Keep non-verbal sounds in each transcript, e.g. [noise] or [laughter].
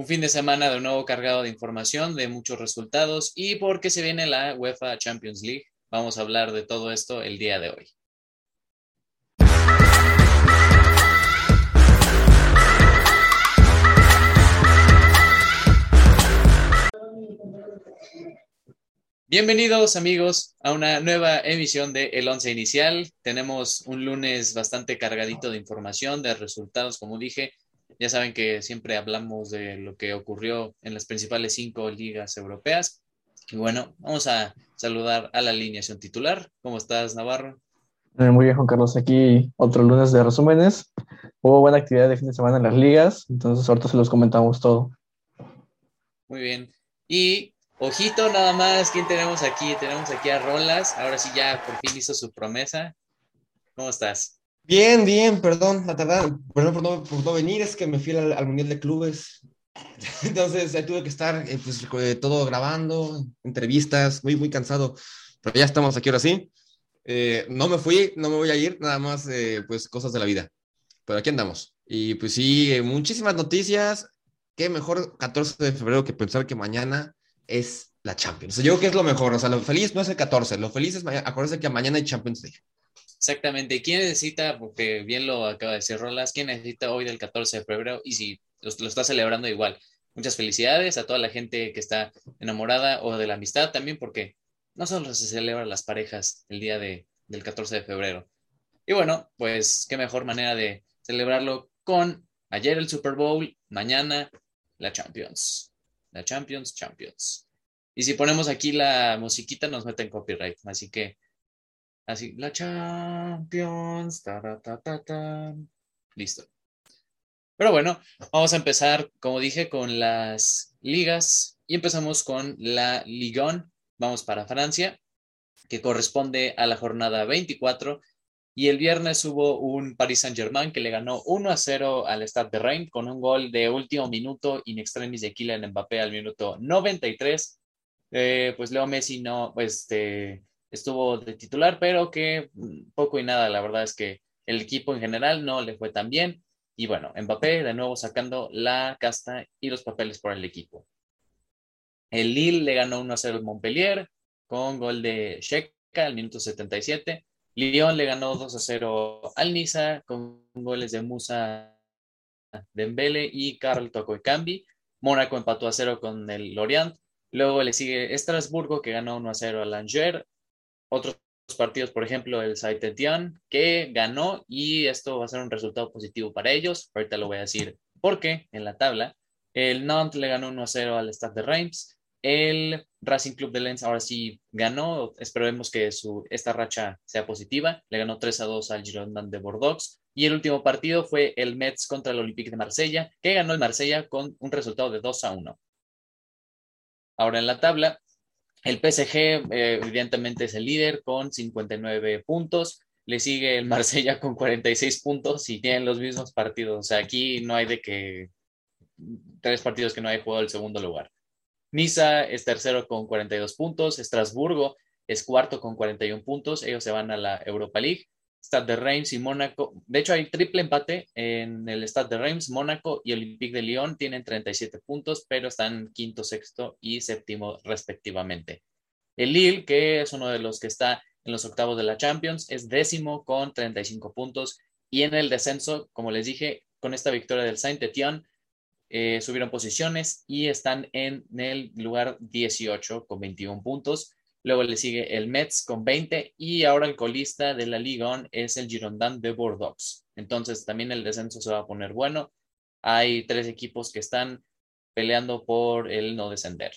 un fin de semana de nuevo cargado de información, de muchos resultados y porque se viene la UEFA Champions League. Vamos a hablar de todo esto el día de hoy. Bienvenidos amigos a una nueva emisión de El Once Inicial. Tenemos un lunes bastante cargadito de información, de resultados, como dije. Ya saben que siempre hablamos de lo que ocurrió en las principales cinco ligas europeas. Y bueno, vamos a saludar a la alineación titular. ¿Cómo estás, Navarro? Eh, muy bien, Juan Carlos. Aquí otro lunes de resúmenes. Hubo buena actividad de fin de semana en las ligas, entonces ahorita se los comentamos todo. Muy bien. Y Ojito nada más, ¿quién tenemos aquí? Tenemos aquí a Rolas, ahora sí ya por fin hizo su promesa. ¿Cómo estás? Bien, bien, perdón, la verdad, perdón por no, venir, es que me fui al, Mundial de Clubes. [laughs] Entonces ahí tuve que estar eh, pues, eh, todo grabando, entrevistas, muy, muy cansado, pero ya estamos aquí ahora sí. Eh, no me fui, no me voy a ir, nada más pues cosas de la vida. Pero aquí andamos. Y pues sí, muchísimas noticias. Qué mejor 14 de febrero que pensar que mañana es la Champions. yo creo que es lo mejor. O sea, lo feliz no es el 14, lo feliz es acuérdense que mañana hay Champions League. Exactamente. ¿Quién necesita, porque bien lo acaba de decir Rolas, quién necesita hoy del 14 de febrero? Y si lo, está celebrando igual. Muchas felicidades a toda la gente que está enamorada o de la amistad también, porque no solo se celebran las parejas el día de, del 14 de febrero. Y bueno, pues qué mejor manera de celebrarlo con ayer el Super Bowl, mañana la Champions la Champions, Champions. Y si ponemos aquí la musiquita nos meten copyright, así que así, la Champions, listo. Pero bueno, vamos a empezar, como dije, con las ligas y empezamos con la Ligue Vamos para Francia, que corresponde a la jornada 24 y el viernes hubo un Paris Saint-Germain que le ganó 1 a 0 al Stade de Reims con un gol de último minuto in extremis de Kylian Mbappé al minuto 93. Eh, pues Leo Messi no, este, estuvo de titular, pero que mm, poco y nada, la verdad es que el equipo en general no le fue tan bien. Y bueno, Mbappé de nuevo sacando la casta y los papeles por el equipo. El Lille le ganó 1 a 0 al Montpellier con gol de Sheka al minuto 77. Lyon le ganó 2 a 0 al Niza con goles de Musa Dembele y Carl Cambi. Mónaco empató a 0 con el Lorient. Luego le sigue Estrasburgo que ganó 1 a 0 al Angers. Otros partidos, por ejemplo, el saint que ganó y esto va a ser un resultado positivo para ellos. Ahorita lo voy a decir porque en la tabla. El Nantes le ganó 1 a 0 al Stade de Reims. El Racing Club de Lens ahora sí ganó. Esperemos que su, esta racha sea positiva. Le ganó 3 a 2 al Girondin de Bordeaux. Y el último partido fue el Metz contra el Olympique de Marsella, que ganó el Marsella con un resultado de 2 a 1. Ahora en la tabla, el PSG eh, evidentemente es el líder con 59 puntos. Le sigue el Marsella con 46 puntos y tienen los mismos partidos. O sea, aquí no hay de que tres partidos que no hay jugado el segundo lugar. Niza es tercero con 42 puntos, Estrasburgo es cuarto con 41 puntos, ellos se van a la Europa League. Stade de Reims y Mónaco, de hecho hay triple empate en el Stade de Reims, Mónaco y Olympique de Lyon tienen 37 puntos, pero están quinto, sexto y séptimo respectivamente. El Lille, que es uno de los que está en los octavos de la Champions, es décimo con 35 puntos y en el descenso, como les dije, con esta victoria del Saint-Étienne, eh, subieron posiciones y están en el lugar 18 con 21 puntos. Luego le sigue el Mets con 20 y ahora el colista de la Liga es el Girondin de Bordeaux. Entonces también el descenso se va a poner bueno. Hay tres equipos que están peleando por el no descender.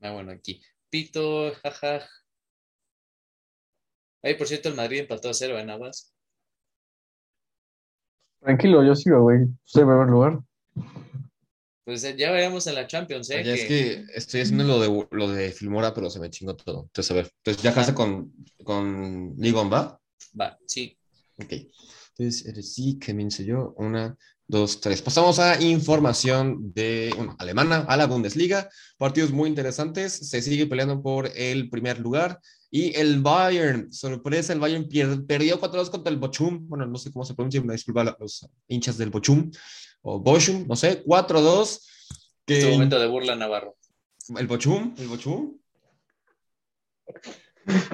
Ah, bueno, aquí. Pito. Ay, por cierto, el Madrid empató a cero en Aguas. Tranquilo, yo sigo, güey. Estoy en primer lugar. Pues eh, ya veremos en la Champions, ¿eh? Ya es que estoy haciendo lo de, lo de Filmora, pero se me chingó todo. Entonces, a ver. Entonces, ¿ya casa con, con Ligon, va? Va, sí. Ok. Entonces, sí, que me yo una dos, tres. Pasamos a información de bueno, alemana, a la Bundesliga. Partidos muy interesantes. Se sigue peleando por el primer lugar. Y el Bayern, sorpresa, el Bayern perdió 4-2 contra el Bochum. Bueno, no sé cómo se pronuncia, me disculpa a los hinchas del Bochum. O Bochum, no sé, 4-2. Que... Este momento de burla Navarro. ¿El Bochum? ¿El Bochum?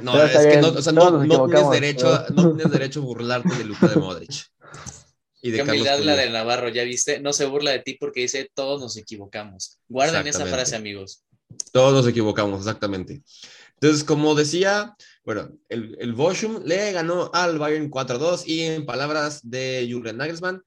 No, es que no, o sea, no, no, tienes derecho, no tienes derecho a burlarte de Luka de Modric. Y de Qué humildad la de Navarro, ya viste, no se burla de ti porque dice todos nos equivocamos. Guarden esa frase, amigos. Todos nos equivocamos, exactamente. Entonces, como decía, bueno, el, el Bochum le ganó al Bayern 4-2 y en palabras de Julian Nagelsmann,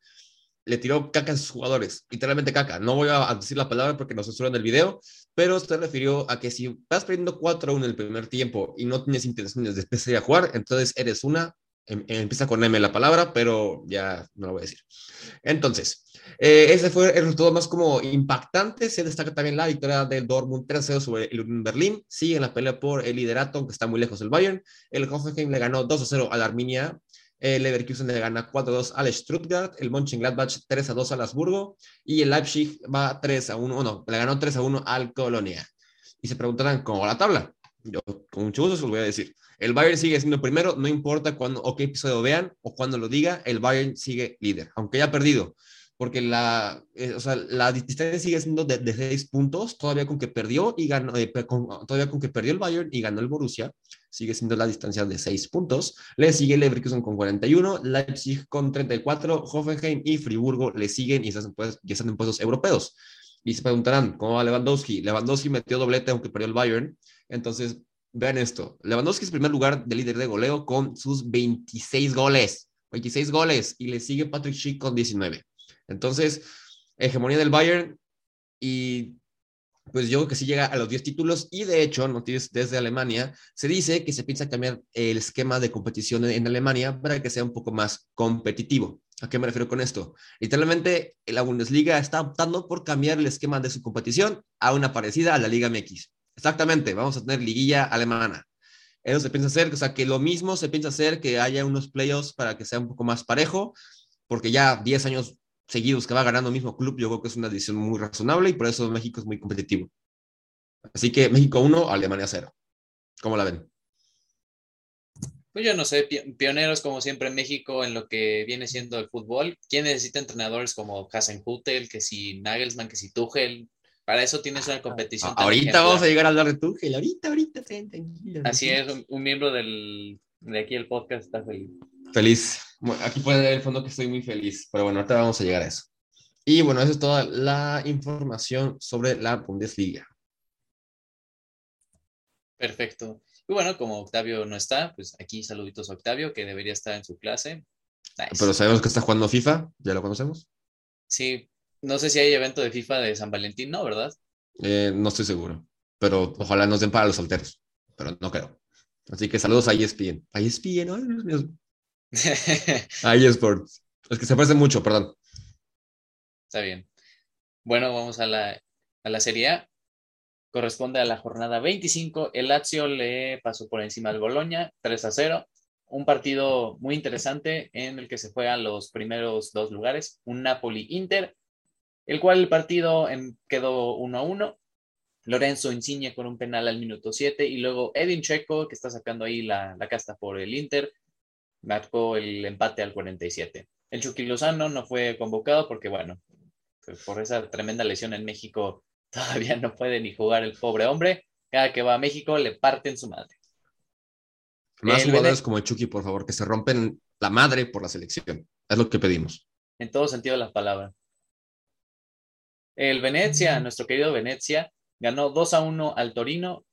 le tiró caca a sus jugadores, literalmente caca. No voy a decir la palabra porque nos censuran el video, pero se refirió a que si vas perdiendo 4-1 en el primer tiempo y no tienes intenciones de empezar a jugar, entonces eres una Em, empieza con M la palabra, pero ya no lo voy a decir. Entonces, eh, ese fue el resultado más como impactante. Se destaca también la victoria del Dortmund 3-0 sobre el Union Berlín. Sigue en la pelea por el liderato, aunque está muy lejos del Bayern. El Hoffenheim le ganó 2-0 al Arminia. El Leverkusen le gana 4-2 al Stuttgart. El Mönchengladbach 3-2 al Habsburgo. Y el Leipzig va 3-1, no, le ganó 3-1 al Colonia. Y se preguntarán, ¿cómo va la tabla? Yo con mucho gusto se lo voy a decir. El Bayern sigue siendo primero, no importa cuándo o qué episodio vean o cuando lo diga, el Bayern sigue líder, aunque haya perdido, porque la, eh, o sea, la distancia sigue siendo de, seis puntos, todavía con que perdió y ganó, eh, todavía con que perdió el Bayern y ganó el Borussia, sigue siendo la distancia de seis puntos. Le sigue Leverkusen con 41, Leipzig con 34, Hoffenheim y Friburgo le siguen y están, pues, ya están en puestos europeos. Y se preguntarán, ¿cómo va Lewandowski? Lewandowski metió doblete aunque perdió el Bayern, entonces Vean esto. Lewandowski es primer lugar de líder de goleo con sus 26 goles. 26 goles. Y le sigue Patrick Schick con 19. Entonces, hegemonía del Bayern. Y pues yo creo que sí llega a los 10 títulos. Y de hecho, noticias desde Alemania, se dice que se piensa cambiar el esquema de competición en Alemania para que sea un poco más competitivo. ¿A qué me refiero con esto? Literalmente, la Bundesliga está optando por cambiar el esquema de su competición a una parecida a la Liga MX. Exactamente, vamos a tener liguilla alemana. Eso se piensa hacer, o sea, que lo mismo se piensa hacer, que haya unos playoffs para que sea un poco más parejo, porque ya 10 años seguidos que va ganando el mismo club, yo creo que es una decisión muy razonable y por eso México es muy competitivo. Así que México 1, Alemania 0. ¿Cómo la ven? Pues yo no sé, pioneros como siempre en México en lo que viene siendo el fútbol. ¿Quién necesita entrenadores como Hasenhutel, que si Nagelsmann, que si Tuchel? Para eso tienes una competición. ahorita vamos a llegar a hablar de Tuchel, ahorita, ahorita, tranquilo. Así es, un, miembro del, de aquí el podcast está feliz. Feliz. aquí pueden ver el fondo que estoy muy feliz, pero bueno, ahorita vamos a llegar a eso. Y bueno, esa es toda la información sobre la Bundesliga. Perfecto. Y bueno, como Octavio no está, pues aquí saluditos a Octavio, que debería estar en su clase. Pero sabemos que está jugando FIFA, ya lo conocemos. Sí, no sé si hay evento de FIFA de San Valentín, ¿no? ¿Verdad? Eh, no estoy seguro, pero ojalá nos den para los solteros, pero no creo. Así que saludos a ESPN. A ESPN, ay, Dios mío. [laughs] a eSports. Es que se parece mucho, perdón. Está bien. Bueno, vamos a la, a la Serie A. Corresponde a la jornada 25. El Lazio le pasó por encima al Boloña, 3 a 0. Un partido muy interesante en el que se juegan los primeros dos lugares. Un Napoli-Inter el cual el partido quedó 1 a 1. Lorenzo Insigne con un penal al minuto 7 y luego Edin Checo, que está sacando ahí la, casta por el Inter, marcó el empate al 47. El Chucky Lozano no fue convocado porque, bueno, pues, por esa tremenda lesión en México [laughs] todavía no puede ni jugar el pobre hombre. Cada que va a México le parten su madre. Más jugadores como el Chucky, por favor, que se rompen la madre por la selección. Es lo que pedimos. En todo sentido de la palabra. El Venecia, nuestro querido Venecia, ganó 2 a 1 al Torino,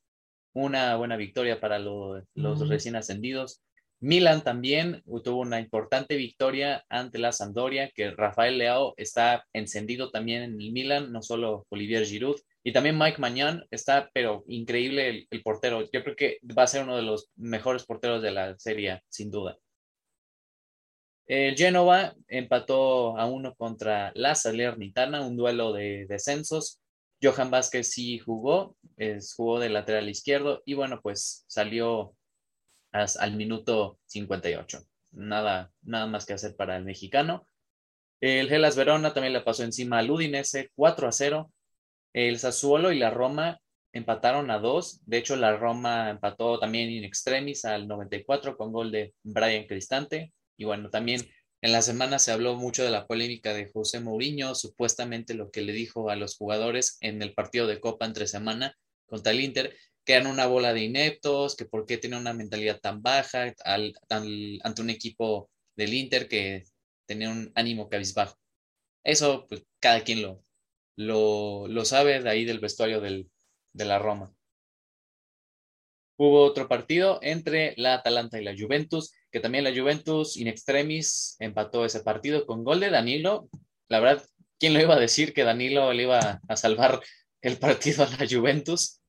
una buena victoria para los recién ascendidos. Milan también tuvo una importante victoria ante la Sampdoria, que Rafael Leao está encendido también en el Milan, no solo Olivier Giroud, y también Mike Mañán está, pero increíble el, el, portero. Yo creo que va a ser uno de los mejores porteros de la serie, sin duda. El Genova empató a uno contra la Salernitana, un duelo de descensos. Johan Vázquez sí jugó, jugó de lateral izquierdo y bueno, pues salió al minuto 58. Nada, nada más que hacer para el mexicano. El Gelas Verona también le pasó encima al Udinese 4 a 0. El Sassuolo y la Roma empataron a 2. De hecho, la Roma empató también in extremis al 94 con gol de Brian Cristante. Y bueno, también en la semana se habló mucho de la polémica de José Mourinho, supuestamente lo que le dijo a los jugadores en el partido de Copa entre semana contra el Inter, que eran una bola de ineptos, que por qué tiene una mentalidad tan baja ante un equipo del Inter que tenía un ánimo cabizbajo. Eso, pues, cada quien lo, lo, sabe de ahí del vestuario de la Roma. Hubo otro partido entre la Atalanta y la Juventus, que también la Juventus in extremis empató ese partido con gol de Danilo. La verdad, ¿quién lo iba a decir que Danilo le iba a salvar el partido a la Juventus?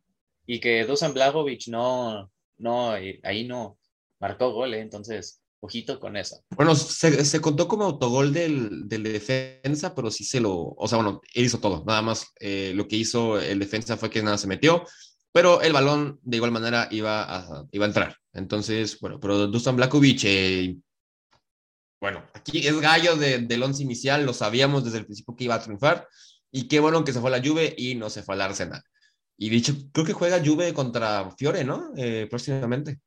Y que Dusan Blajovic no, no, ahí no marcó gol, ¿eh? entonces Ojito con eso. Bueno, se, contó como autogol del, del, defensa, pero sí se lo, o sea, bueno, hizo todo. Nada más eh, lo que hizo el defensa fue que nada se metió, pero el balón de igual manera iba a, iba a entrar. Entonces, bueno, pero Dusan Blakovic, eh, bueno, aquí es gallo de, del once inicial, lo sabíamos desde el principio que iba a triunfar. Y qué bueno que se fue a la Juve y no se fue al Arsenal. Y dicho, creo que juega Juve contra Fiore, ¿no? Eh, próximamente.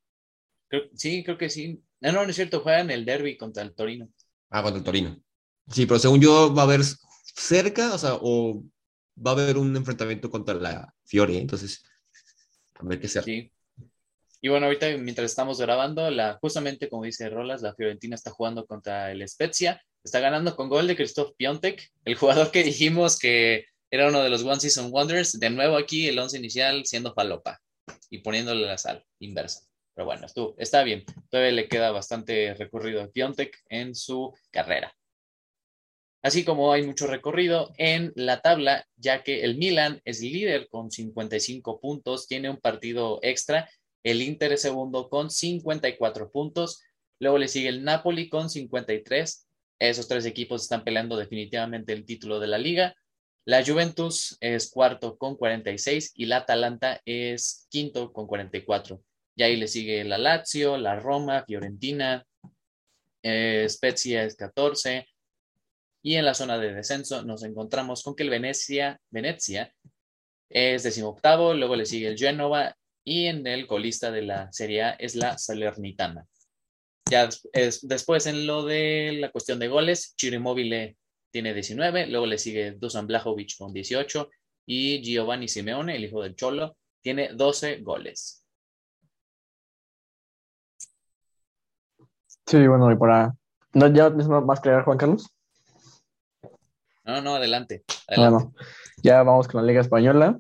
sí, creo que sí. No, no, no es cierto, juegan el derby contra el Torino. Ah, contra el Torino. Sí, pero según yo va a haber cerca, o sea, o va a haber un enfrentamiento contra la Fiore, entonces, a ver qué sea. Sí. Y bueno, ahorita mientras estamos grabando, la, justamente como dice Rolas, la Fiorentina está jugando contra el Spezia, está ganando con gol de Christoph Piontek, el jugador que dijimos que era uno de los One Season Wonders, de nuevo aquí el once inicial siendo falopa y poniéndole la sal inversa. Pero bueno, estuvo, está bien. Todavía le queda bastante recorrido a Piontek en su carrera. Así como hay mucho recorrido en la tabla, ya que el Milan es líder con 55 puntos, tiene un partido extra. El Inter es segundo con 54 puntos. Luego le sigue el Napoli con 53. Esos tres equipos están peleando definitivamente el título de la liga. La Juventus es cuarto con 46 y la Atalanta es quinto con 44. Y ahí le sigue la Lazio, la Roma, Fiorentina, eh, Spezia es 14. Y en la zona de descenso nos encontramos con que el Venecia, Venecia es decimoctavo, luego le sigue el Genova y en el colista de la Serie A es la Salernitana. Ya después en lo de la cuestión de goles, Chirimóvil tiene 19, luego le sigue Dusan Blajovic con 18 y Giovanni Simeone, el hijo del Cholo, tiene 12 goles. Sí, bueno, y para. ¿No ya más crear Juan Carlos? No, no, adelante. Bueno, ya vamos con la Liga Española,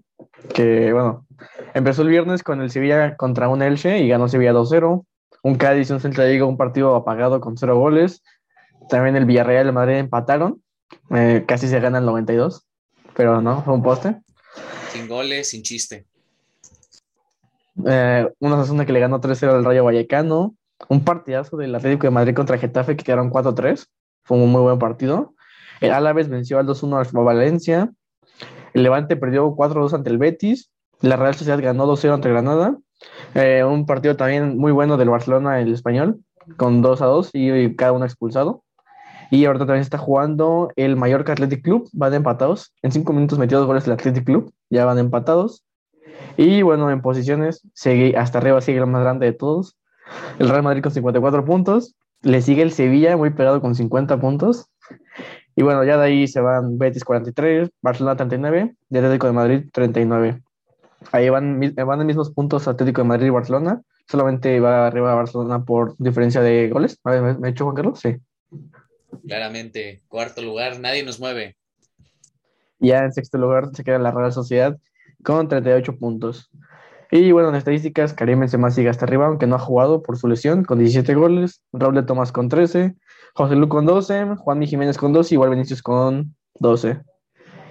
que bueno, empezó el viernes con el Sevilla contra un Elche y ganó Sevilla 2-0. Un Cádiz y un Celta un partido apagado con cero goles. También el Villarreal y el Madrid empataron. Eh, casi se gana el 92, pero no, fue un poste. Sin goles, sin chiste. Eh, una zona que le ganó 3-0 al Rayo Vallecano un partidazo del Atlético de Madrid contra Getafe que quedaron 4-3. Fue un muy buen partido. El Álaves venció al 2-1 al Valencia. El Levante perdió 4-2 ante el Betis. La Real Sociedad ganó 2-0 ante Granada. Eh, un partido también muy bueno del Barcelona, el español, con 2-2 y cada uno expulsado. Y ahorita también está jugando el Mallorca Athletic Club. Van empatados. En 5 minutos metió dos goles el Athletic Club. Ya van empatados. Y bueno, en posiciones, sigue, hasta arriba sigue el más grande de todos, el Real Madrid con 54 puntos. Le sigue el Sevilla muy pegado con 50 puntos. Y bueno, ya de ahí se van Betis 43, Barcelona 39 y Atlético de Madrid 39. Ahí van, van en mismos puntos Atlético de Madrid y Barcelona. Solamente va arriba Barcelona por diferencia de goles. ¿Me, he hecho Juan Carlos? Sí. Claramente, cuarto lugar, nadie nos mueve. Ya en sexto lugar se queda la Real Sociedad con 38 puntos. Y bueno, en estadísticas, Karim Benzema sigue hasta arriba, aunque no ha jugado por su lesión, con 17 goles, Raúl de Tomás con 13, José Lu con 12, Juan Jiménez con 12, igual Vinicius con 12.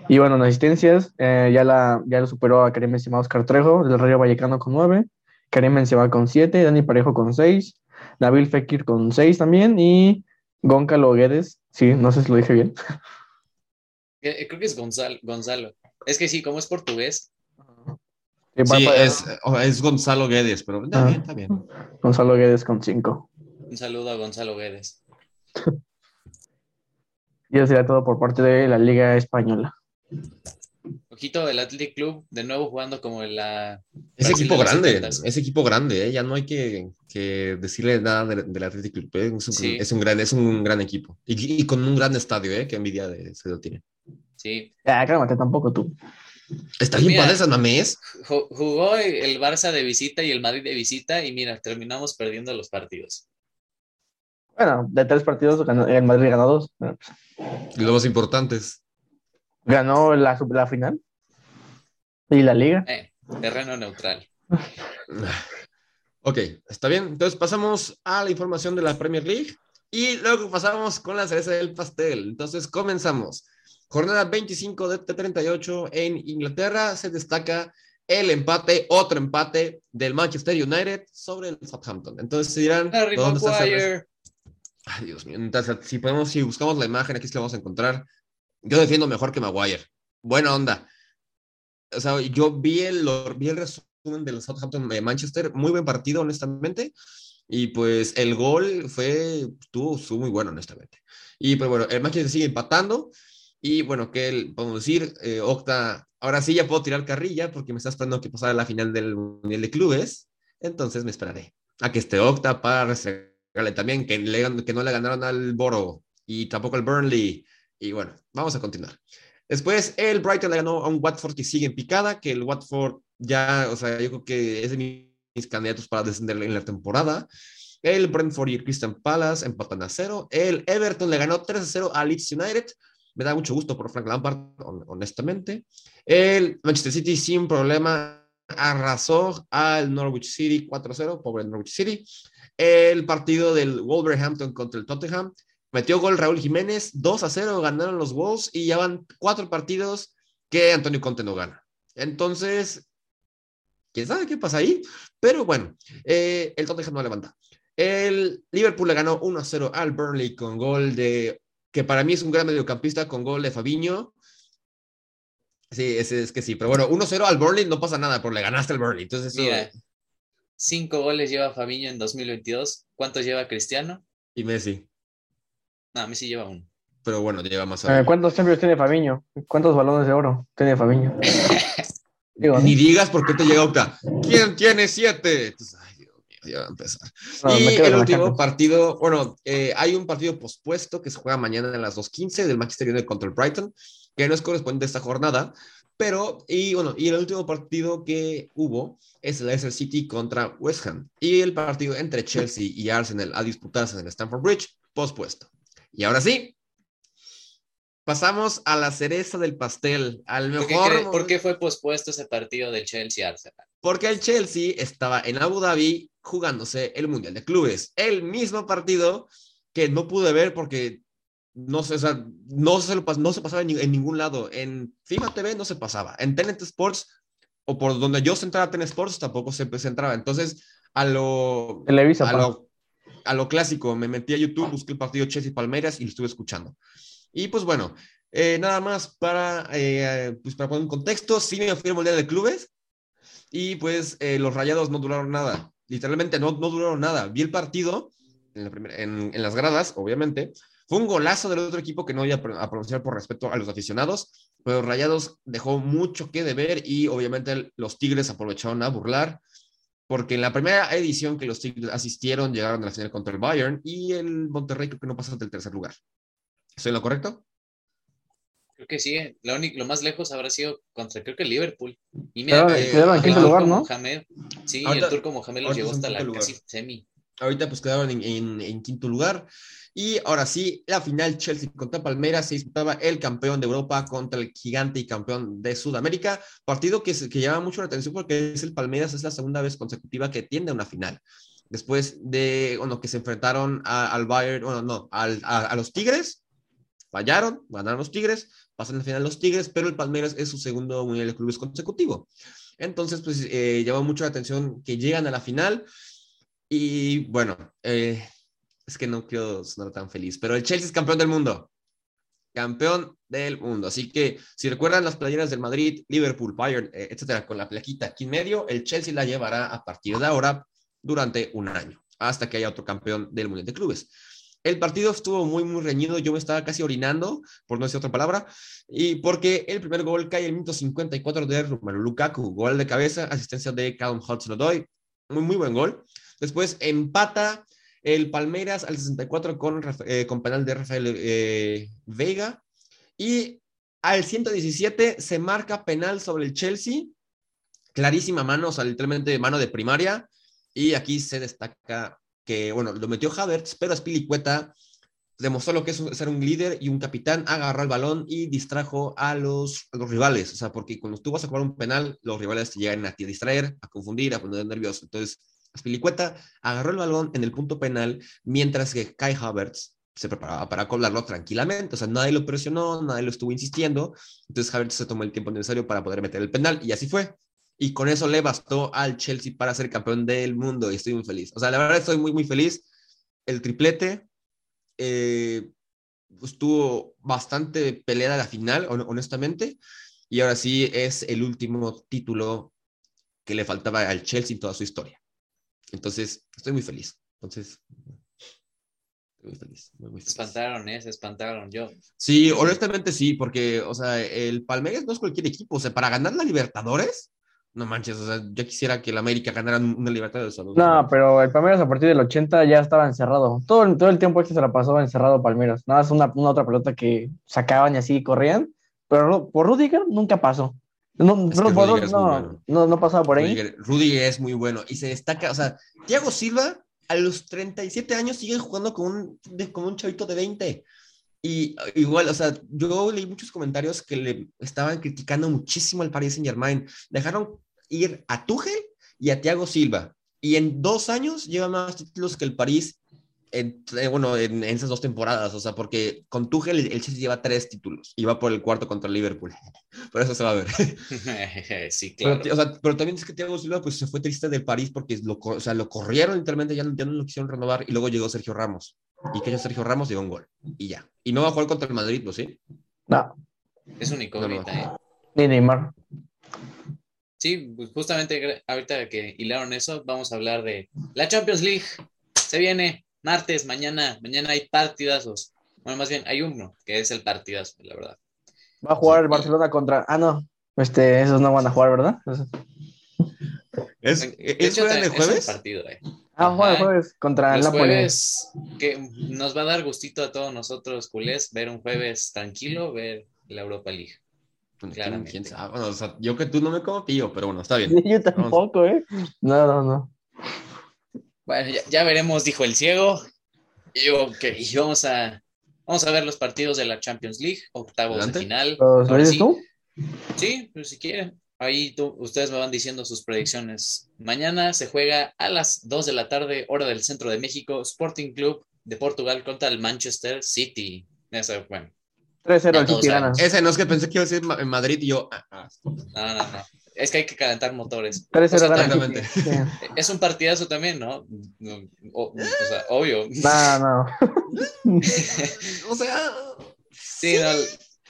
Y bueno, en asistencias, eh, ya, la, ya lo superó a Karim Benzema Oscar Trejo, del Rayo Vallecano con 9, Karim Benzema con 7, Dani Parejo con 6, Nabil Fekir con 6 también, y Goncalo Guedes, sí, no sé si lo dije bien. [laughs] Eh, creo que es Gonzalo, Gonzalo. Es que sí, como es portugués, Sí, es, Gonzalo Guedes, pero está bien, está bien. Gonzalo Guedes con 5. Un saludo a Gonzalo Guedes. [laughs] Y eso sería todo por parte de la Liga Española. Ojito, el Athletic Club de nuevo jugando como en la. Es Brasil equipo grande, 70s. es equipo grande, ¿eh? ya no hay que, que decirle nada del, del Athletic Club. ¿eh? Es, un, Sí. es un gran, es un gran equipo y, y con un gran estadio, ¿eh? que envidia de, se lo tiene. Sí. Ya, cálmate tampoco tú. Está Pues bien padre esas mamés. Ju- Jugó el Barça de visita y el Madrid de visita y mira, terminamos perdiendo los partidos. Bueno, de tres partidos, ganó- el Madrid ganó dos. Bueno, pues, Los más importantes. Ganó la, la final y la Liga. Eh, terreno neutral. Ok, está bien. Entonces pasamos a la información de la Premier League y luego pasamos con la cereza del pastel. Entonces comenzamos. Jornada 25 de 38 en Inglaterra se destaca el empate, otro empate del Manchester United sobre el Southampton. Entonces se dirán, Harry ¿dónde está Maguire. Ay, Dios mío. Entonces, si podemos, si buscamos la imagen, aquí que la vamos a encontrar. Yo defiendo mejor que Maguire. Buena onda. O sea, yo vi el, vi el resumen del Southampton de Manchester. Muy buen partido, honestamente. Y pues el gol fue, estuvo, estuvo muy bueno, honestamente. Y pues bueno, el Manchester sigue empatando. Y bueno, que podemos decir, eh, Octa, ahora sí ya puedo tirar carrilla porque me está esperando que pasara la final del Mundial de Clubes. Entonces me esperaré a que esté Octa para restregarle también que, no le ganaron al Boro y tampoco al Burnley. Y bueno, vamos a continuar. Después el Brighton le ganó a un Watford que sigue en picada, que el Watford ya, o sea, yo creo que es de mis, candidatos para descender en la temporada. El Brentford y el Crystal Palace empatan a cero. El Everton le ganó 3 a 0 a Leeds United. Me da mucho gusto por Frank Lampard, hon- honestamente. El Manchester City sin problema arrasó al Norwich City 4 a 0, pobre Norwich City. El partido del Wolverhampton contra el Tottenham. Metió gol Raúl Jiménez, 2 a 0, ganaron los Wolves y ya van cuatro partidos que Antonio Conte no gana. Entonces, quién sabe qué pasa ahí, pero bueno, eh, el Tottenham no levanta. El Liverpool le ganó 1 a 0 al Burnley con gol de, que para mí es un gran mediocampista, con gol de Fabiño. Sí, ese es que sí, pero bueno, 1 a 0 al Burnley no pasa nada, porque le ganaste al Burnley. Entonces, eso- cinco goles lleva Fabiño en 2022. ¿Cuántos lleva Cristiano? y Messi, No, a mí sí lleva uno. pero bueno, lleva más. Eh, ¿Cuántos Champions tiene Fabiño? ¿Cuántos balones de oro tiene Fabiño? [laughs] Digo, Ni digas por qué te llega Octa. ¿Quién tiene siete? Entonces, ay, Dios mío, ya va a empezar. no, y el último partido, bueno, eh, hay un partido pospuesto que se juega mañana a las 2.15 del Manchester United contra el Brighton, que no es correspondiente a esta jornada, pero, y bueno, y el último partido que hubo es el Leicester City contra West Ham, y el partido entre Chelsea y Arsenal a disputarse en el Stamford Bridge, pospuesto. Y ahora sí, pasamos a la cereza del pastel, al ¿Por mejor... qué, cre- por qué fue pospuesto ese partido del Chelsea-Arsenal? Porque el Chelsea estaba en Abu Dhabi jugándose el Mundial de Clubes. El mismo partido que no pude ver porque no se, o sea, no se, lo no se pasaba en, ni- en ningún lado. En FIFA TV no se pasaba. En TNT Sports o por donde yo centraba TNT Sports tampoco se, se entraba. Entonces, a lo, Televisa, a lo, a lo clásico, me metí a YouTube, busqué el partido Chelsea-Palmeiras y lo estuve escuchando. Y pues bueno, eh, nada más para, eh, pues para poner un contexto, sí me fui al Mundial de Clubes y pues eh, los rayados no duraron nada. Literalmente no, no duraron nada. Vi el partido en, la primer- en, en las gradas, obviamente. Fue un golazo del otro equipo que no voy a, pro- a pronunciar por respeto a los aficionados, pero Rayados dejó mucho que deber y obviamente los Tigres aprovecharon a burlar, porque en la primera edición que los Tigres asistieron llegaron a la final contra el Bayern y el Monterrey creo que no pasó del tercer lugar. ¿Estoy en lo correcto? Creo que sí. eh. Lo, único, lo más lejos habrá sido contra, creo que el Liverpool. Y mira, Quedaron- eh, quedaron en quinto lugar, ¿no? Mohamed, sí, Ahorita- el turco Mohamed los llevó hasta la lugar. casi semi. Ahorita pues quedaron en, en- en quinto lugar. Y ahora sí, la final Chelsea contra Palmeiras se disputaba el campeón de Europa contra el gigante y campeón de Sudamérica. Partido que, que llama mucho la atención porque es el Palmeiras, es la segunda vez consecutiva que tiende a una final. Después de, bueno, que se enfrentaron a- al Bayern, bueno, no, al- a, a los Tigres, fallaron, ganaron los Tigres, pasan la final los Tigres, pero el Palmeiras es su segundo Mundial de Clubes consecutivo. Entonces, pues eh, mucho la atención que llegan a la final y bueno, eh, es que no quiero sonar tan feliz, pero el Chelsea es campeón del mundo. Campeón del mundo. Así que si recuerdan las playeras del Madrid, Liverpool, Bayern, eh, etcétera, con la plaquita aquí en medio, el Chelsea la llevará a partir de ahora durante un año, hasta que haya otro campeón del Mundial de Clubes. El partido estuvo muy, muy reñido. Yo me estaba casi orinando, por no decir otra palabra, y porque el primer gol cae el minuto 54 de Romelu Lukaku. Gol de cabeza, asistencia de Callum Hudson-Odoi. Muy, muy buen gol. Después empata el Palmeiras al 64 con, eh, con penal de Rafael eh, Vega. Y al 117 se marca penal sobre el Chelsea. Clarísima mano, o sea, literalmente mano de primaria. Y aquí se destaca que, bueno, lo metió Havertz, pero Spilicueta demostró lo que es ser un líder y un capitán, agarró el balón y distrajo a los, los, rivales. O sea, porque cuando tú vas a jugar un penal, los rivales te llegan a a distraer, a confundir, a poner nervioso. Entonces, Spilicueta agarró el balón en el punto penal, mientras que Kai Havertz se preparaba para colarlo tranquilamente. O sea, nadie lo presionó, nadie lo estuvo insistiendo. Entonces, Havertz se tomó el tiempo necesario para poder meter el penal y así fue y con eso le bastó al Chelsea para ser campeón del mundo y estoy muy feliz. O sea, la verdad estoy muy, muy feliz. El triplete eh, estuvo bastante peleada la final, honestamente, y ahora sí es el último título que le faltaba al Chelsea en toda su historia. Entonces, estoy muy feliz. Entonces, muy feliz, muy, Se espantaron, ¿eh? Se espantaron, yo. Sí, honestamente sí, porque, o sea, el Palmeiras no es cualquier equipo. O sea, para ganar la Libertadores, no manches, o sea, yo quisiera que el América ganara una libertad de salud. No, pero el Palmeiras a partir del 80 ya estaba encerrado. Todo, todo el tiempo este se la pasó encerrado Palmeiras. Nada, es una, una, otra pelota que sacaban y así corrían. Pero por Rudiger nunca pasó. No, no, no, no, pasaba por ahí. Rudiger, es muy bueno y se destaca. O sea, Thiago Silva a los 37 años sigue jugando como un, como un chavito de 20. Y igual, o sea, yo leí muchos comentarios que le estaban criticando muchísimo al Paris Saint Germain. Dejaron ir a Tuchel y a Thiago Silva. Y en dos años lleva más títulos que el París, en, eh, bueno, en, esas dos temporadas. O sea, porque con Tuchel el, Chelsea lleva tres títulos y va por el cuarto contra el Liverpool. [laughs] Por eso se va a ver. [laughs] sí, claro. Pero, o sea, pero, también es que Thiago Silva pues, se fue triste del París porque lo, o sea, lo corrieron literalmente, ya, ya no lo quisieron renovar. Y luego llegó Sergio Ramos. Y que yo Sergio Ramos dio un gol. Y ya. Y no va a jugar contra el Madrid, ¿no? ¿Sí? No. Es un incógnita, ¿eh? Ni Neymar. Sí, pues justamente ahorita que hilaron eso, vamos a hablar de la Champions League. Se viene martes, mañana, mañana hay partidazos. Bueno, más bien hay uno, que es el partidazo, la verdad. Va a jugar el Barcelona contra. Ah, no. Este, esos no van a jugar, ¿verdad? ¿Es, ¿es, el jueves? partido, eh. Ah, juega el jueves contra el Napoli. Jueves, que nos va a dar gustito a todos nosotros, culés, ver un jueves tranquilo, ver la Europa League. ¿Quién sabe? Bueno, o sea, yo que tú no me como tío, pero bueno, está bien. [laughs] yo tampoco, ¿eh? No, no, no. Bueno, ya, veremos, dijo el ciego. Y ok, vamos a, vamos a ver los partidos de la Champions League, octavos de final. ¿Lo sí. tú? Sí, pues si quieren. Ahí tú, ustedes me van diciendo sus predicciones. Mañana se juega a las 2 de la tarde, hora del centro de México, Sporting Club de Portugal contra el Manchester City. Eso, bueno, 3-0 Ese no es que pensé que iba a ser en Madrid y yo. Ah, ah. No, no, no. Es que hay que calentar motores. 3-0 [laughs] Es un partidazo también, ¿no? O, sea, obvio. No, no. [laughs] o sea. Sí, No,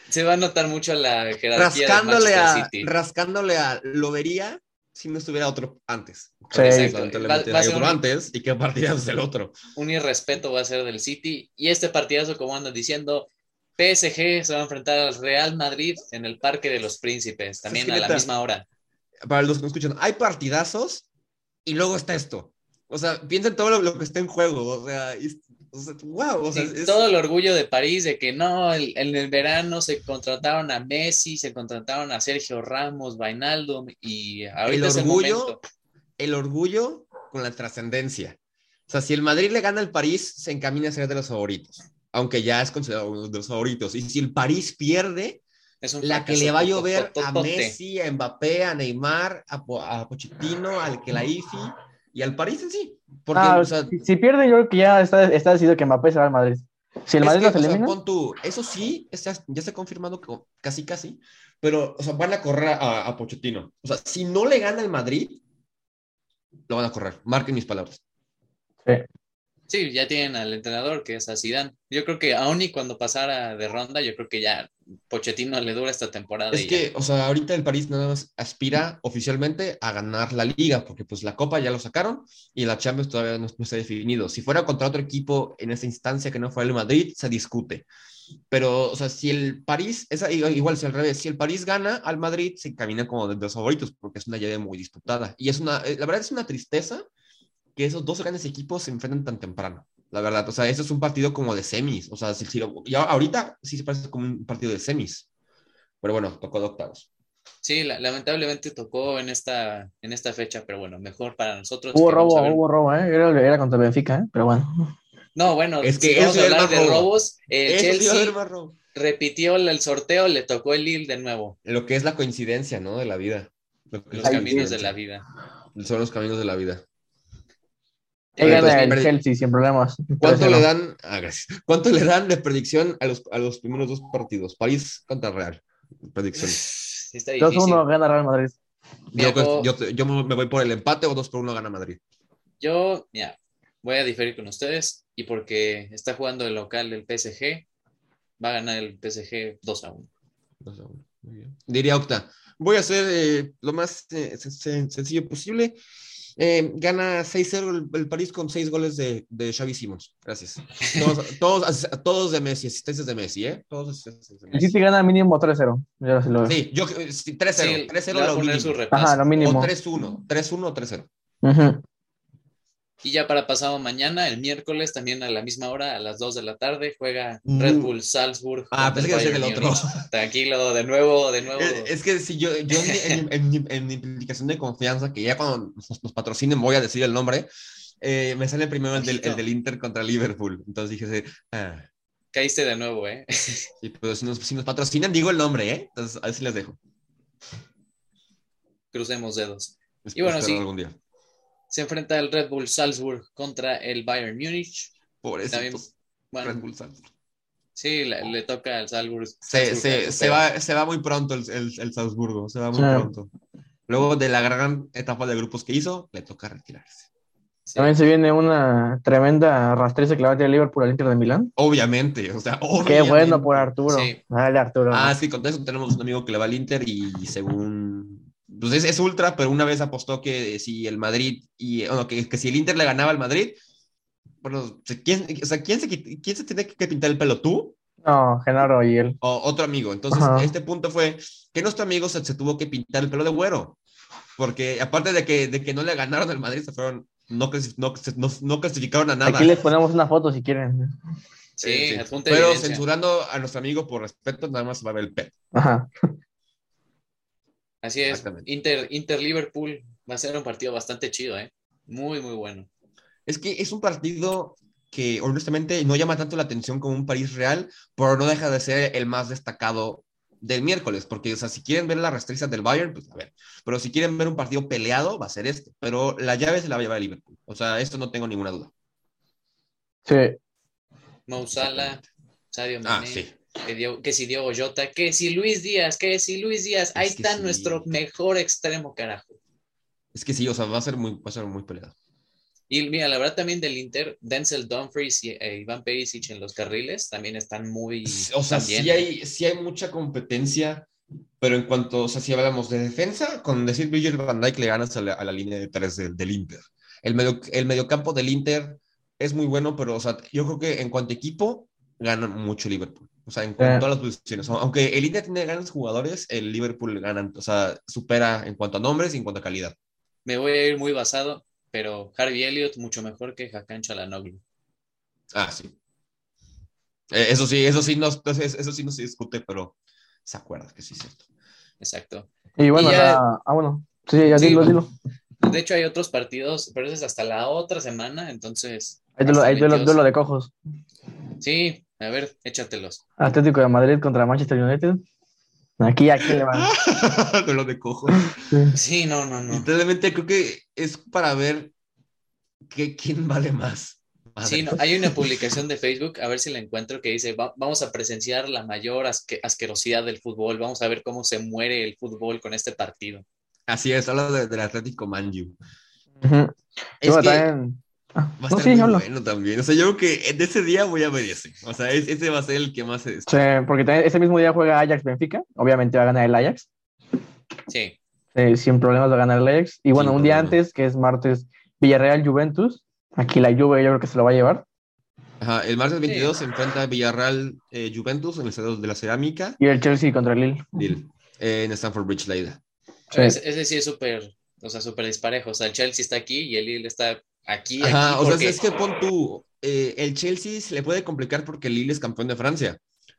se va a notar mucho la jerarquía rascándole a, Rascándole a lo vería si no estuviera otro antes. Sí, va, otro antes y qué partidazo es el otro. Un irrespeto va a ser del City. Y este partidazo, como andan diciendo, PSG se va a enfrentar al Real Madrid en el Parque de los Príncipes, también a la misma hora. Para los que no escuchan, hay partidazos y luego está esto. O sea, piensen todo lo, que está en juego. O sea, wow. Todo el orgullo de París de que no, en el verano se contrataron a Messi, se contrataron a Sergio Ramos, Vainaldo y ahorita el orgullo, el, orgullo con la trascendencia. O sea, si el Madrid le gana al París, se encamina a ser de los favoritos aunque ya es considerado uno de los favoritos. Y si el París pierde, la que le va a llover a Messi, a Mbappé, a Neymar, a, Pochettino, al Kelaifi y al París en sí. Porque, ah, si, pierde, yo creo que ya está, está, decidido que Mbappé se va al Madrid. Si el Madrid no se elimina. eso sí, ya está confirmado casi, casi, pero o sea, van a correr a, a Pochettino. O sea, si no le gana el Madrid, lo van a correr. Marquen mis palabras. Sí. Sí, ya tienen al entrenador que es a Zidane. Yo creo que aún y cuando pasara de ronda, yo creo que ya Pochettino le dura esta temporada. Es que, ya. o sea, ahorita el París nada más aspira oficialmente a ganar la liga, porque pues la Copa ya lo sacaron y la Champions todavía no, no está definido. Si fuera contra otro equipo en esta instancia que no fuera el Madrid, se discute. Pero, o sea, si el París, es igual si al revés, si el París gana al Madrid, se encamina como de los favoritos, porque es una llave muy disputada. Y es una, eh, la verdad es una tristeza que esos dos grandes equipos se enfrenten tan temprano. La verdad, o sea, eso es un partido como de semis. O sea, si, si lo- ya ahorita sí se parece como un partido de semis. Pero bueno, tocó de octavos. Sí, la- lamentablemente tocó en esta, en esta fecha, pero bueno, mejor para nosotros. Hubo robo, hubo robo, ¿eh? Era, era contra Benfica, ¿eh? Pero bueno. No, bueno, Es que si vamos a hablar de robo. robos, el Eso Chelsea haber más robo. repitió el, el sorteo, le tocó el Lille de nuevo. Lo que es la coincidencia, ¿no? De la vida. Lo que es Los caminos de la vida. Son los caminos de la vida. Eh, gana pues, el. Chelsea sin problemas. ¿Cuánto 3-0. le dan? ah, gracias. ¿Cuánto le dan de predicción a los, a los primeros dos partidos? París contra Real. Predicción. Sí, está difícil. 2-1 gana Real Madrid. Mira, Yo, yo- yo, yo me voy por el empate o 2 por 1 gana Madrid. Yo, mira, voy a diferir con ustedes y porque está jugando el local del PSG, va a ganar el PSG 2 a 1. Dos a uno. Muy bien. Diría Octa, voy a hacer eh, lo más eh, sen- sen- sencillo posible. Eh, gana 6-0 el, el París con 6 goles de, de Xavi Simons. Gracias. Todos, [laughs] todos, todos de Messi, asistencias de Messi, ¿eh? Todos asistencias de El Messi. City gana mínimo 3-0. Ya sí yo eh, sí, 3-0. Sí, 3-0 le va a lo poner su mínimo. repaso. Ajá, lo mínimo. O 3-1. 3-1 o 3-0. Ujú. Y ya para pasado mañana, el miércoles, también a la misma hora, a las 2 de la tarde, juega Mm. Red Bull Salzburg. Ah, pensé que el otro. Tranquilo, de nuevo, de nuevo. Es, es que si yo, yo en, mi- en en implicación de confianza, que ya cuando nos, nos patrocinen voy a decir el nombre, eh, me sale primero el del, el del Inter contra Liverpool. Entonces dije, así, ah, Caíste de nuevo, ¿eh? sí, pero si nos, si nos patrocinan, digo el nombre, ¿eh? Entonces, a ver si les dejo. Crucemos dedos. Espero bueno, sí. algún día. Se enfrenta el Red Bull Salzburg contra el Bayern Múnich. Por eso, También, bueno, Red Bull Salzburg. sí, le, le toca al Salzburg. Se, Salzburg, se, se, va, se va muy pronto el, el, el Salzburgo, se va muy Sí. pronto. Luego de la gran etapa de grupos que hizo, le toca retirarse. sí. También se viene una tremenda rastriza que le va a tirar Liverpool al Inter de Milán. Obviamente, o sea, Qué obviamente. bueno por Arturo. Sí. Dale, Arturo. Ah, sí, con eso tenemos un amigo que le va al Inter y, según. Pues es, es ultra, pero una vez apostó que si el Madrid y. Bueno, que, que si el Inter le ganaba al Madrid. Bueno, ¿quién, o sea, ¿quién, se, ¿quién se tiene que pintar el pelo? ¿Tú No, Genaro y él. o otro amigo? Entonces, Ajá. este punto fue que nuestro amigo se, se tuvo que pintar el pelo de güero. Porque aparte de que, de que no le ganaron al Madrid, se fueron. No, no, no, no clasificaron a nada. Aquí les ponemos una foto si quieren. Sí, sí. adjunta Pero evidencia. censurando a nuestro amigo por respeto, nada más va a ver el pelo. Ajá. Así es. Inter, Inter Liverpool va a ser un partido bastante chido, ¿eh? Muy, muy bueno. Es que es un partido que honestamente no llama tanto la atención como un París Real, pero no deja de ser el más destacado del miércoles, porque, o sea, si quieren ver las restricciones del Bayern, pues a ver, pero si quieren ver un partido peleado, va a ser este, pero la llave se la va a llevar el Liverpool, o sea, esto no tengo ninguna duda. Sí. Mo Salah, Sadio Ah, Mané, sí. Que, que si Diego Jota, que si Luis Díaz, que si Luis Díaz, ahí Es que está sí. nuestro mejor extremo, carajo. Es que sí, o sea, va a ser muy, va a ser muy peleado. Y mira, la verdad también del Inter, Denzel Dumfries y e Iván Perisic en los carriles también están muy... O sea, también, sí ¿eh? hay, sí hay mucha competencia, pero en cuanto, o sea, si hablamos de defensa, con decir Virgil van Dijk le ganas a la, a la línea de tres del, del Inter. El, medio, el mediocampo del Inter es muy bueno, pero, o sea, yo creo que en cuanto a equipo, gana mucho Liverpool. O sea, en cuanto a todas las posiciones. Aunque el Inter tiene grandes jugadores, el Liverpool gana, o sea, supera en cuanto a nombres y en cuanto a calidad. Me voy a ir muy basado, pero Harvey Elliott mucho mejor que Hakan Çalhanoğlu. Ah, sí. Eh, eso sí, eso sí, no, entonces, eso sí no se discute, pero se acuerda que sí es cierto. Exacto. Y bueno, Y ya- la- ah, bueno. Sí, ya Sí, dilo, bueno. dilo. De hecho, hay otros partidos, pero ese es hasta la otra semana, entonces... Hay duelo, hay el duelo- 22. duelo de cojos. Sí, a ver, échatelos. Atlético de Madrid contra Manchester United. Aquí, aquí le van. [laughs] de lo de cojo. Sí. Sí, no, no, no. Literalmente creo que es para ver que, quién vale más. Madre. Sí, no, hay una publicación de Facebook, a ver si la encuentro, que dice, "Va- vamos a presenciar la mayor asque- asquerosidad del fútbol, vamos a ver cómo se muere el fútbol con este partido. Así es, habla de- del Atlético Manju. Es que, también Va a estar muy bueno también. O sea, yo creo que de ese día voy a ver ese. O sea, ese va a ser el que más se Sí, porque ese mismo día juega Ajax Benfica. Obviamente va a ganar el Ajax. Sí. sin problemas va a ganar el Ajax. Y bueno, un día antes, que es martes, Villarreal Juventus. Aquí la Juve yo creo que se lo va a llevar. Ajá, el martes 22 se enfrenta Villarreal eh, Juventus en el Estadio de la Cerámica. Y el Chelsea contra el Lille. Lille, eh, en Stanford Bridge la ida. Ese, sí es súper, o sea, súper disparejo. O sea, el Chelsea está aquí y el Lille está aquí. Ajá, o sea, es que pon tú, eh, el Chelsea se le puede complicar porque Lille es campeón de Francia.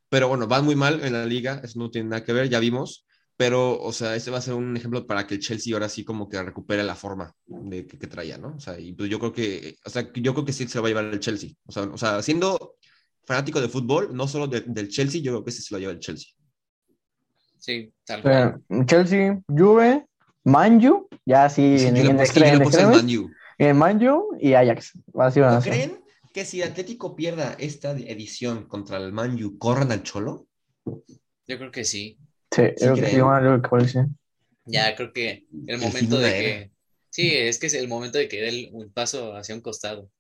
Pero bueno, van muy mal en la liga, eso no tiene nada que ver, ya vimos. Pero, o sea, ese va a ser un ejemplo para que el Chelsea ahora sí como que recupere la forma de que, traía, ¿no? O sea, y pues yo creo que, o sea, yo creo que sí se va a llevar el Chelsea. O sea, o sea siendo fanático de fútbol, no solo del Chelsea, yo creo que sí se lo lleva el Chelsea. Sí, tal cual. Chelsea, Juve, Manju, ya sí, en, en, en, en Manju y Ajax. Así van ¿Creen que si Atlético pierda esta edición contra el Manju, corran al Cholo? Yo creo que sí. Sí, creo que sí, Ya, creo que el momento de que. Sí, es que es el momento de que dé un paso hacia un costado.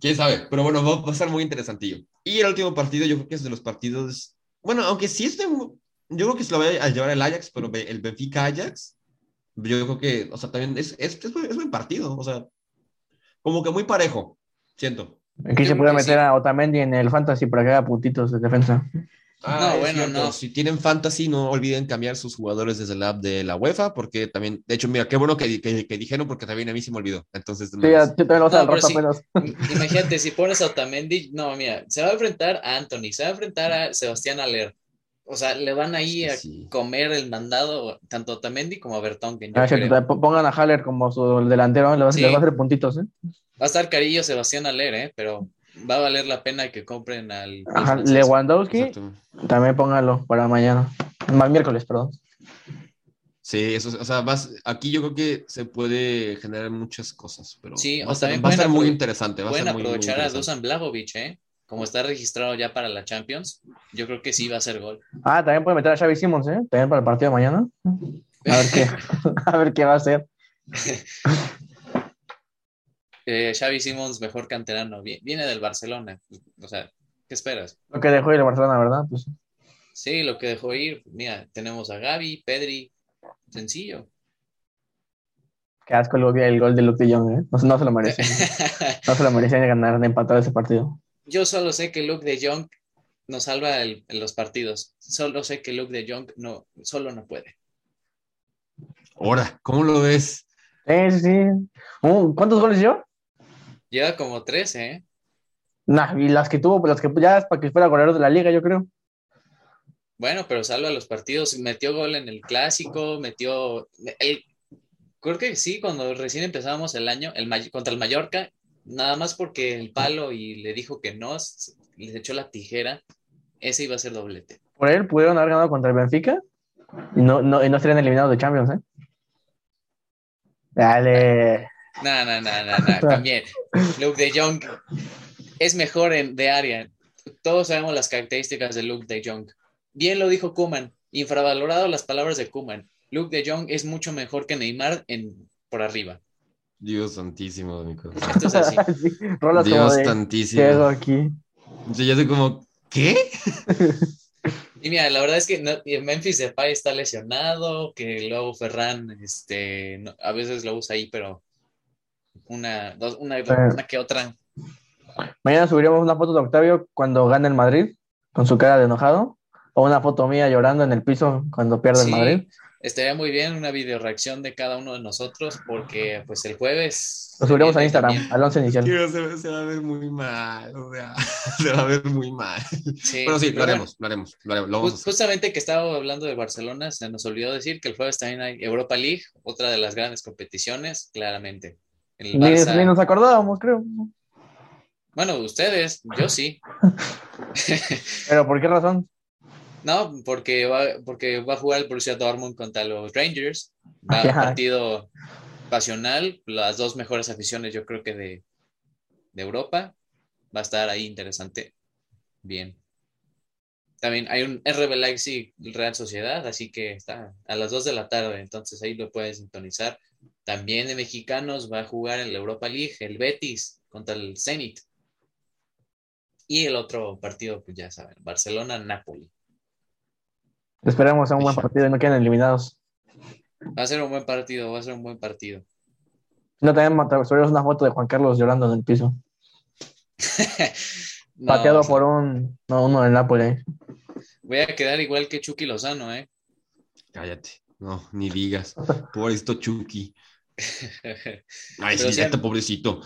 Quién sabe, pero bueno, va, a ser muy interesantillo. Y el último partido, yo creo que es de los partidos. Bueno, aunque sí es Yo creo que se lo va a llevar el Ajax, pero el Benfica Ajax. Yo creo que, o sea, también es, es, es, buen partido, o sea, como que muy parejo, siento. Aquí se puede meter a Otamendi en el Fantasy para que haga puntitos de defensa. Ah, no, bueno, no. Si tienen fantasy, no olviden cambiar sus jugadores desde la app de la UEFA, porque también, de hecho, mira, qué bueno que, que, dijeron, porque también a mí se me olvidó. Entonces, sí, yo también lo [laughs] Imagínate, si pones a Otamendi, no, mira, se va a enfrentar a Anthony, se va a enfrentar a Sebastián Aller. O sea, le van ahí a comer el mandado tanto a Otamendi como a Bertonken. Ah, pongan a Haller como su delantero, le va, a hacer puntitos, ¿eh? Va a estar carillo Sebastián Aller, ¿eh? Pero va a valer la pena que compren al. Lewandowski, también póngalo para mañana. Más miércoles, perdón. Sí, eso, o sea, vas, aquí yo creo que se puede generar muchas cosas, pero sí, va, a ser, muy interesante. Va pueden a ser aprovechar a Dusan Blagovic, ¿eh? Como está registrado ya para la Champions, yo creo que sí va a ser gol. Ah, también puede meter a Xavi Simons, ¿eh? También para el partido de mañana. A ver qué, [laughs] a ver qué va a hacer. [laughs] Eh, Xavi Simons, mejor canterano, viene del Barcelona. O sea, ¿qué esperas? Lo que dejó ir el Barcelona, ¿verdad? Pues... Sí, lo que dejó ir. Mira, tenemos a Gaby, Pedri, sencillo. Qué asco el, gol de Luke de Jong, ¿eh? No, se lo merece. no se lo merece [laughs] ganar, de empatar ese partido. Yo solo sé que Luke de Jong nos salva en los partidos. Solo sé que Luke de Jong no, solo no puede. Ahora, ¿cómo lo ves? Sí, sí. Uh, ¿Cuántos goles dio? Lleva como tres, ¿eh? Nah, y las que tuvo, las que ya es para que fuera goleador de la liga, yo creo. Bueno, pero salva los partidos. Metió gol en el clásico, metió. El, creo que sí, cuando recién empezábamos el año, el, contra el Mallorca, nada más porque el palo y le dijo que no, les echó la tijera, ese iba a ser doblete. Por él pudieron haber ganado contra el Benfica y no, no, y no serían eliminados de Champions, ¿eh? Dale. No, no, no, no, no, [laughs] también. Luke de Jong es mejor en, de área. Todos sabemos las características de Luke de Jong. Bien lo dijo Kuman, infravalorado las palabras de Kuman. Luke de Jong es mucho mejor que Neymar en, por arriba. Dios santísimo, amigo. Esto es así. [laughs] Dios santísimo. ¿Qué aquí? Yo ya sé como, ¿qué? [laughs] Y mira, la verdad es que no, Memphis Depay está lesionado, que luego Ferran, este, a veces lo usa ahí, pero una, dos, una, una que otra. Mañana subiremos una foto de Octavio cuando gane el Madrid, con su cara de enojado, o una foto mía llorando en el piso cuando pierde el Madrid. Estaría muy bien una video reacción de cada uno de nosotros, porque pues el jueves. Lo subiremos a Instagram, al 11 inicial. Se, va a ver muy mal, o sea, [laughs] se va a ver muy mal. Sí, pero sí, lo haremos, lo haremos, lo haremos. justamente que estaba hablando de Barcelona, se nos olvidó decir que el jueves también hay Europa League, otra de las grandes competiciones, claramente. Ni, nos acordábamos, creo. Bueno, ustedes, yo sí. [laughs] ¿Pero por qué razón? No, porque va, porque va a jugar el Borussia Dortmund contra los Rangers. Va a un partido pasional, las dos mejores aficiones yo creo que de, Europa. Va a estar ahí interesante. Bien. también hay un RB Leipzig Real Sociedad, así que está a las 2 de la tarde, entonces ahí lo puedes sintonizar. También de mexicanos va a jugar en la Europa League el Betis contra el Zenit. Y el otro partido, pues ya saben, Barcelona-Napoli. Esperemos a un buen partido y no queden eliminados. Va a ser un buen partido, va a ser un buen partido. No, también subimos una foto de Juan Carlos llorando en el piso. [laughs] Pateado por un, no, uno del Napoli. Voy a quedar igual que Chucky Lozano, ¿eh? Cállate. No, ni digas. [laughs] Pobrecito Chucky. [laughs] Ay, sí, ya pobrecito.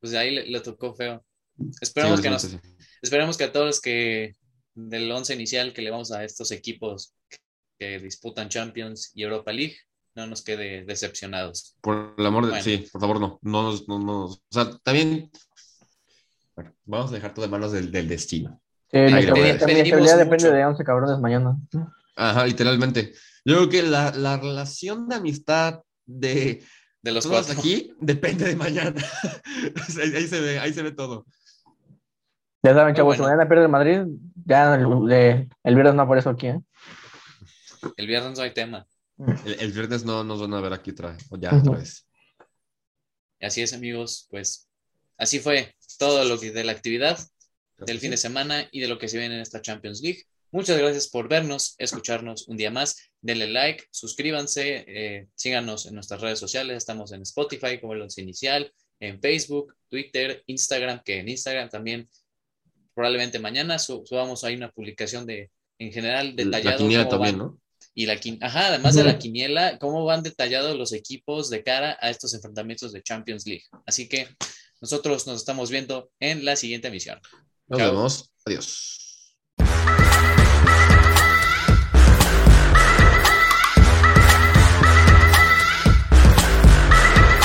Pues ahí le, tocó feo. Esperamos que nos, esperamos que a todos los que del once inicial que le vamos a estos equipos que disputan Champions y Europa League, no nos quede decepcionados. Por el amor de sí, por favor, no. No no, no. O sea, también. Bueno, vamos a dejar todo de manos del, del destino. Sí, la estabilidad depende de 11 cabrones mañana. Ajá, literalmente. Yo creo que la, la relación de amistad de, de los cuatro aquí depende de mañana. [laughs] ahí, se ve, ahí se ve todo. Ya saben, chavos, mañana pierde el Madrid, ya el, el, viernes no por eso aquí, ¿eh? El viernes no hay tema. El, viernes no nos van a ver aquí otra, o ya otra vez. Así es, amigos, pues así fue todo lo que de la actividad del fin de semana y de lo que se viene en esta Champions League. Muchas gracias por vernos, escucharnos un día más. Denle like, suscríbanse, eh, síganos en nuestras redes sociales. Estamos en Spotify como el once inicial, en Facebook, Twitter, Instagram, que en Instagram también probablemente mañana subamos ahí una publicación de, en general, detallado. La también, ¿no? Y la ajá, además de la quiniela, cómo van detallados los equipos de cara a estos enfrentamientos de Champions League. Así que nosotros nos estamos viendo en la siguiente emisión. Nos vemos. Adiós.